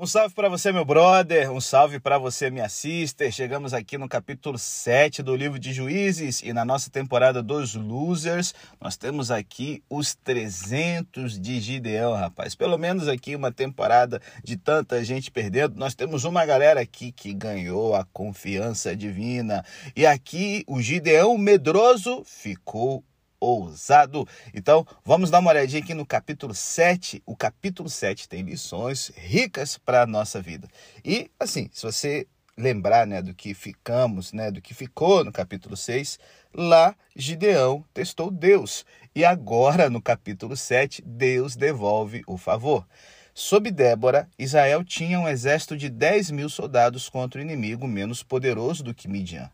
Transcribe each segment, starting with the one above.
Um salve para você, meu brother, um salve para você, minha sister. Chegamos aqui no capítulo 7 do livro de Juízes e na nossa temporada dos Losers, nós temos aqui os 300 de Gideão, rapaz. Pelo menos aqui uma temporada de tanta gente perdendo, nós temos uma galera aqui que ganhou a confiança divina. E aqui o Gideão medroso ficou ousado. Então, vamos dar uma olhadinha aqui no capítulo 7. O capítulo 7 tem lições ricas para a nossa vida. E, assim, se você lembrar né, do que ficamos, né, do que ficou no capítulo 6, lá Gideão testou Deus. E agora, no capítulo 7, Deus devolve o favor. Sob Débora, Israel tinha um exército de 10 mil soldados contra o inimigo menos poderoso do que Midian.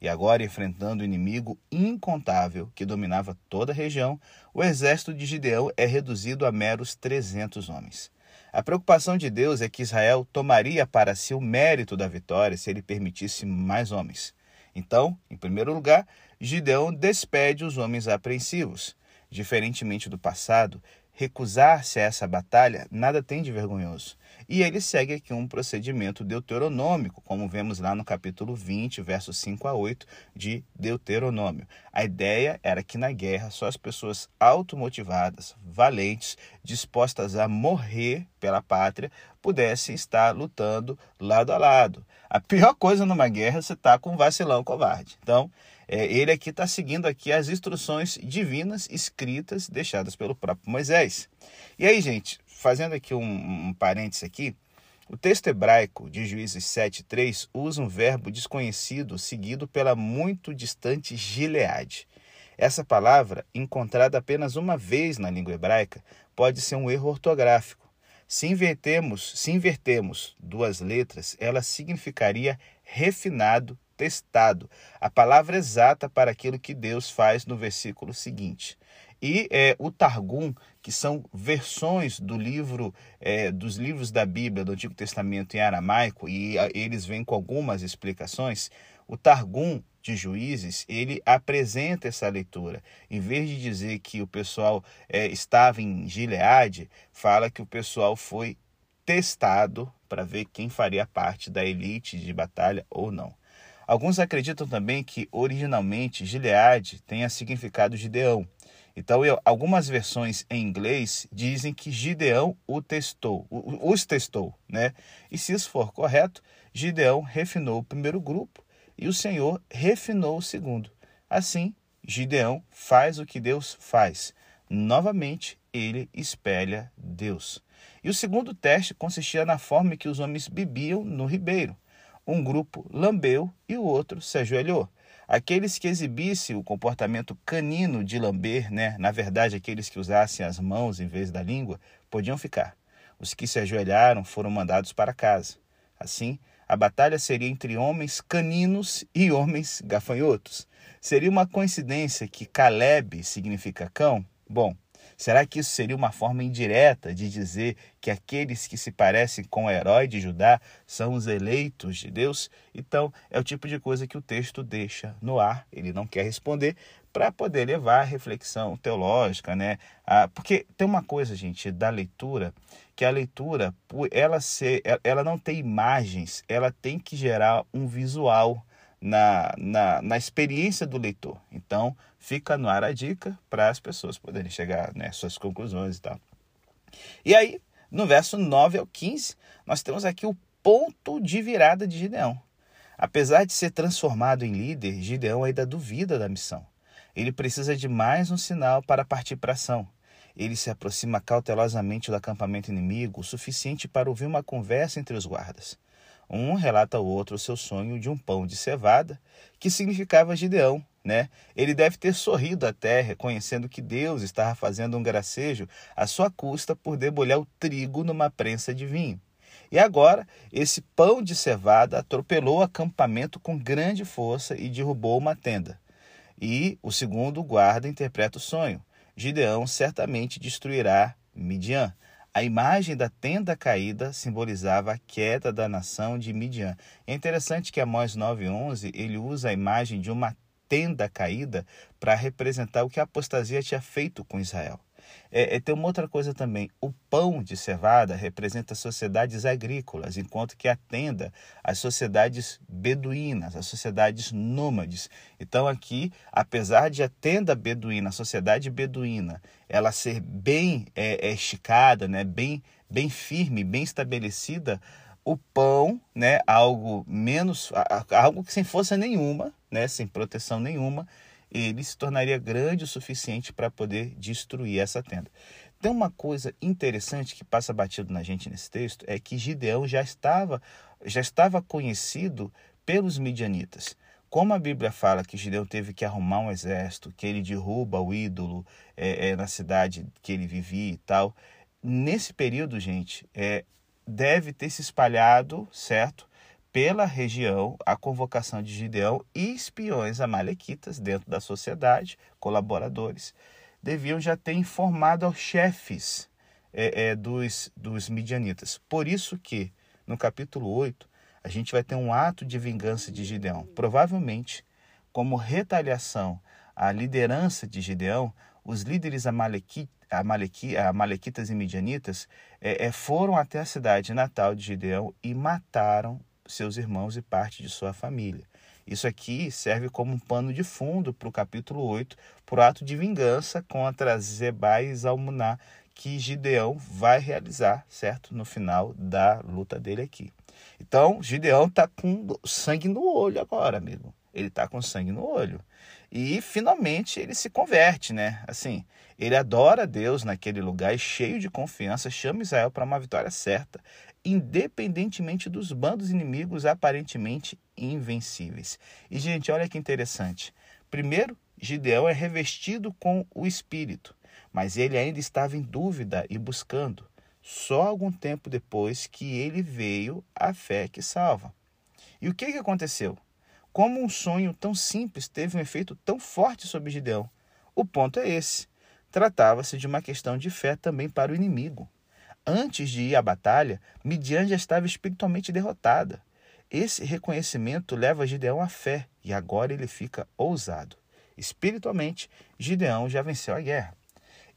E agora, enfrentando o inimigo incontável que dominava toda a região, o exército de Gideão é reduzido a meros 300 homens. A preocupação de Deus é que Israel tomaria para si o mérito da vitória se ele permitisse mais homens. Então, em primeiro lugar, Gideão despede os homens apreensivos. Diferentemente do passado, recusar-se a essa batalha nada tem de vergonhoso. E ele segue aqui um procedimento deuteronômico, como vemos lá no capítulo 20, versos 5 a 8 de Deuteronômio. A ideia era que na guerra só as pessoas automotivadas, valentes, dispostas a morrer pela pátria, pudessem estar lutando lado a lado. A pior coisa numa guerra é você estar tá com um vacilão covarde. Então, é, ele aqui está seguindo aqui as instruções divinas escritas deixadas pelo próprio Moisés. E aí, gente, fazendo aqui um, um parênteses aqui, o texto hebraico de Juízes 7,3 usa um verbo desconhecido seguido pela muito distante Gileade. Essa palavra, encontrada apenas uma vez na língua hebraica, pode ser um erro ortográfico. Se invertemos, se invertemos duas letras, ela significaria refinado testado, a palavra exata para aquilo que Deus faz no versículo seguinte. E é, o Targum, que são versões do livro, é, dos livros da Bíblia do Antigo Testamento em aramaico, e a, eles vêm com algumas explicações, o Targum de Juízes, ele apresenta essa leitura. Em vez de dizer que o pessoal é, estava em Gileade, fala que o pessoal foi testado para ver quem faria parte da elite de batalha ou não. Alguns acreditam também que originalmente Gileade tenha significado Gideão. Então, eu, algumas versões em inglês dizem que Gideão o testou, os testou, né? E se isso for correto, Gideão refinou o primeiro grupo e o Senhor refinou o segundo. Assim, Gideão faz o que Deus faz. Novamente, ele espelha Deus. E o segundo teste consistia na forma que os homens bebiam no ribeiro. Um grupo lambeu e o outro se ajoelhou. Aqueles que exibissem o comportamento canino de lamber, né, na verdade, aqueles que usassem as mãos em vez da língua, podiam ficar. Os que se ajoelharam foram mandados para casa. Assim, a batalha seria entre homens caninos e homens gafanhotos. Seria uma coincidência que Caleb significa cão? Bom, Será que isso seria uma forma indireta de dizer que aqueles que se parecem com o herói de Judá são os eleitos de Deus? Então, é o tipo de coisa que o texto deixa no ar, ele não quer responder, para poder levar a reflexão teológica, né? Ah, porque tem uma coisa, gente, da leitura, que a leitura, ela, ser, ela não tem imagens, ela tem que gerar um visual na, na, na experiência do leitor. Então, fica no ar a dica para as pessoas poderem chegar né, suas conclusões e tal. E aí, no verso 9 ao 15, nós temos aqui o ponto de virada de Gideão. Apesar de ser transformado em líder, Gideão ainda duvida da missão. Ele precisa de mais um sinal para partir para ação. Ele se aproxima cautelosamente do acampamento inimigo, o suficiente para ouvir uma conversa entre os guardas. Um relata ao outro o seu sonho de um pão de cevada, que significava Gideão, né? Ele deve ter sorrido até, reconhecendo que Deus estava fazendo um gracejo à sua custa por debulhar o trigo numa prensa de vinho. E agora, esse pão de cevada atropelou o acampamento com grande força e derrubou uma tenda. E o segundo guarda interpreta o sonho. Gideão certamente destruirá Midian. A imagem da tenda caída simbolizava a queda da nação de Midian. É interessante que Amós 9:11 ele usa a imagem de uma tenda caída para representar o que a apostasia tinha feito com Israel. É, é, tem uma outra coisa também. O pão de cevada representa sociedades agrícolas, enquanto que a tenda as sociedades beduínas, as sociedades nômades. Então aqui, apesar de a tenda beduína, a sociedade beduína, ela ser bem é, é, esticada, né, bem, bem firme, bem estabelecida, o pão, né, algo menos, algo que sem força nenhuma, né, sem proteção nenhuma, ele se tornaria grande o suficiente para poder destruir essa tenda. Tem uma coisa interessante que passa batido na gente nesse texto, é que Gideão já estava, já estava conhecido pelos midianitas. Como a Bíblia fala que Gideão teve que arrumar um exército, que ele derruba o ídolo é, é, na cidade que ele vivia e tal, nesse período, gente, é, deve ter se espalhado, certo? Pela região a convocação de Gideão e espiões amalequitas dentro da sociedade, colaboradores, deviam já ter informado aos chefes é, é, dos, dos midianitas. Por isso que, no capítulo 8, a gente vai ter um ato de vingança de Gideão. Provavelmente, como retaliação à liderança de Gideão, os líderes amalequi, amalequi, amalequitas e midianitas é, é foram até a cidade natal de Gideão e mataram seus irmãos e parte de sua família. Isso aqui serve como um pano de fundo para o capítulo 8, para o ato de vingança contra Zebai e Zalmuná, que Gideão vai realizar, certo? No final da luta dele aqui. Então, Gideão está com sangue no olho agora, amigo. Ele está com sangue no olho. E finalmente ele se converte, né? Assim, ele adora Deus naquele lugar e cheio de confiança chama Israel para uma vitória certa independentemente dos bandos inimigos aparentemente invencíveis. E, gente, olha que interessante. Primeiro, Gideão é revestido com o Espírito, mas ele ainda estava em dúvida e buscando. Só algum tempo depois que ele veio a fé que salva. E o que, que aconteceu? Como um sonho tão simples teve um efeito tão forte sobre Gideão? O ponto é esse. Tratava-se de uma questão de fé também para o inimigo. Antes de ir à batalha, Midian já estava espiritualmente derrotada. Esse reconhecimento leva Gideão à fé e agora ele fica ousado. Espiritualmente, Gideão já venceu a guerra.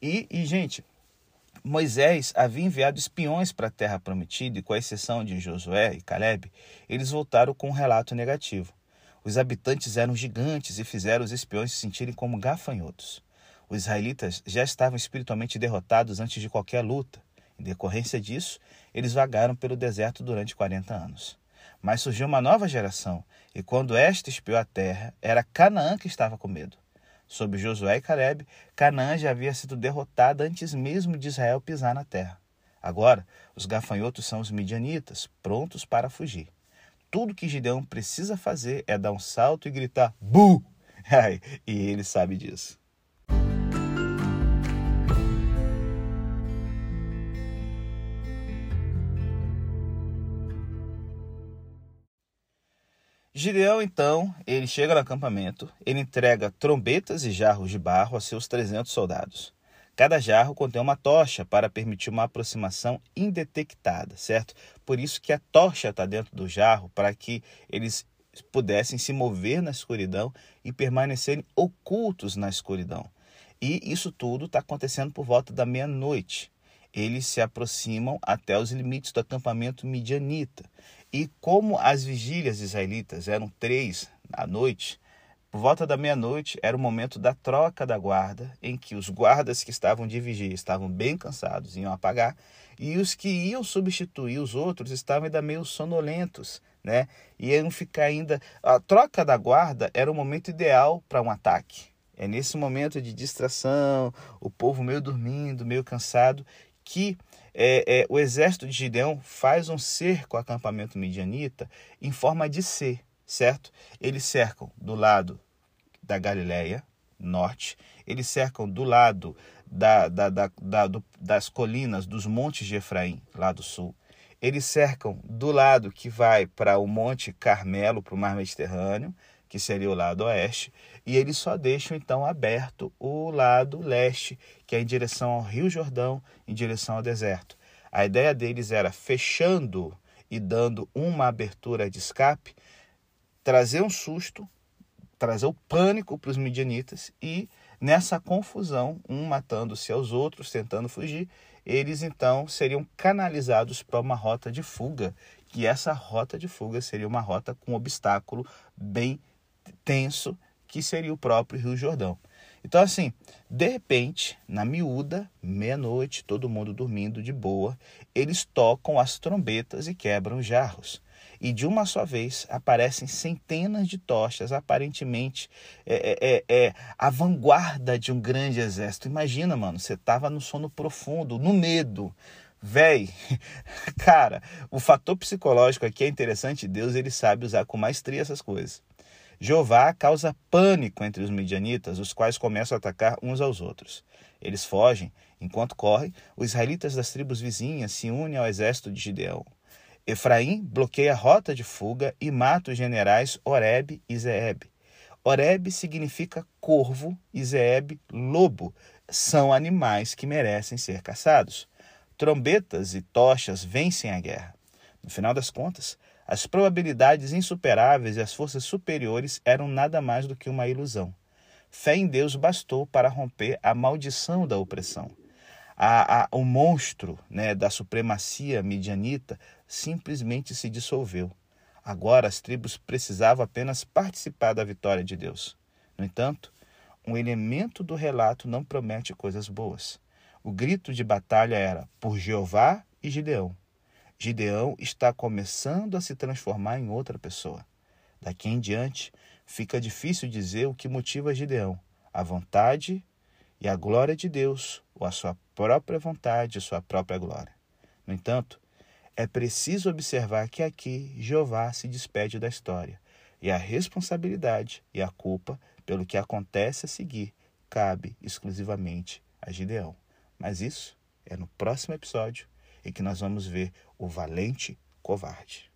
E, e gente, Moisés havia enviado espiões para a terra prometida e, com exceção de Josué e Caleb, eles voltaram com um relato negativo. Os habitantes eram gigantes e fizeram os espiões se sentirem como gafanhotos. Os israelitas já estavam espiritualmente derrotados antes de qualquer luta. Em decorrência disso, eles vagaram pelo deserto durante 40 anos. Mas surgiu uma nova geração, e quando esta espiou a terra, era Canaã que estava com medo. Sob Josué e Caleb, Canaã já havia sido derrotada antes mesmo de Israel pisar na terra. Agora, os gafanhotos são os midianitas, prontos para fugir. Tudo que Gideão precisa fazer é dar um salto e gritar Bu! e ele sabe disso. Gideão, então, ele chega no acampamento, ele entrega trombetas e jarros de barro a seus 300 soldados. Cada jarro contém uma tocha para permitir uma aproximação indetectada, certo? Por isso que a tocha está dentro do jarro, para que eles pudessem se mover na escuridão e permanecerem ocultos na escuridão. E isso tudo está acontecendo por volta da meia-noite. Eles se aproximam até os limites do acampamento midianita. E como as vigílias israelitas eram três à noite, por volta da meia-noite era o momento da troca da guarda, em que os guardas que estavam de vigília estavam bem cansados, iam apagar, e os que iam substituir os outros estavam ainda meio sonolentos, né? Iam ficar ainda. A troca da guarda era o momento ideal para um ataque. É nesse momento de distração, o povo meio dormindo, meio cansado, que é, é, o exército de Gideão faz um cerco ao acampamento midianita em forma de C, certo? Eles cercam do lado da Galileia, norte, eles cercam do lado da, da, da, da do, das colinas dos montes de Efraim, lá do sul. Eles cercam do lado que vai para o Monte Carmelo, para o Mar Mediterrâneo, que seria o lado oeste, e eles só deixam então aberto o lado leste, que é em direção ao Rio Jordão, em direção ao deserto. A ideia deles era fechando e dando uma abertura de escape, trazer um susto, trazer o pânico para os midianitas e nessa confusão, um matando-se aos outros, tentando fugir, eles então seriam canalizados para uma rota de fuga, que essa rota de fuga seria uma rota com um obstáculo bem tenso, que seria o próprio Rio Jordão. Então, assim, de repente, na miúda, meia-noite, todo mundo dormindo de boa, eles tocam as trombetas e quebram jarros. E de uma só vez aparecem centenas de tochas, aparentemente é, é, é, é a vanguarda de um grande exército. Imagina, mano, você tava no sono profundo, no medo. Véi, cara, o fator psicológico aqui é interessante. Deus ele sabe usar com maestria essas coisas. Jeová causa pânico entre os midianitas, os quais começam a atacar uns aos outros. Eles fogem. Enquanto correm, os israelitas das tribos vizinhas se unem ao exército de Gideão. Efraim bloqueia a rota de fuga e mata os generais Oreb e Zeeb. Oreb significa corvo e Zeeb lobo. São animais que merecem ser caçados. Trombetas e tochas vencem a guerra. No final das contas, as probabilidades insuperáveis e as forças superiores eram nada mais do que uma ilusão. Fé em Deus bastou para romper a maldição da opressão. A, a, o monstro né, da supremacia midianita simplesmente se dissolveu. Agora as tribos precisavam apenas participar da vitória de Deus. No entanto, um elemento do relato não promete coisas boas. O grito de batalha era por Jeová e Gideão. Gideão está começando a se transformar em outra pessoa. Daqui em diante, fica difícil dizer o que motiva Gideão: a vontade e a glória de Deus, ou a sua própria vontade e sua própria glória. No entanto, é preciso observar que aqui Jeová se despede da história, e a responsabilidade e a culpa pelo que acontece a seguir cabe exclusivamente a Gideão. Mas isso é no próximo episódio e que nós vamos ver o valente covarde.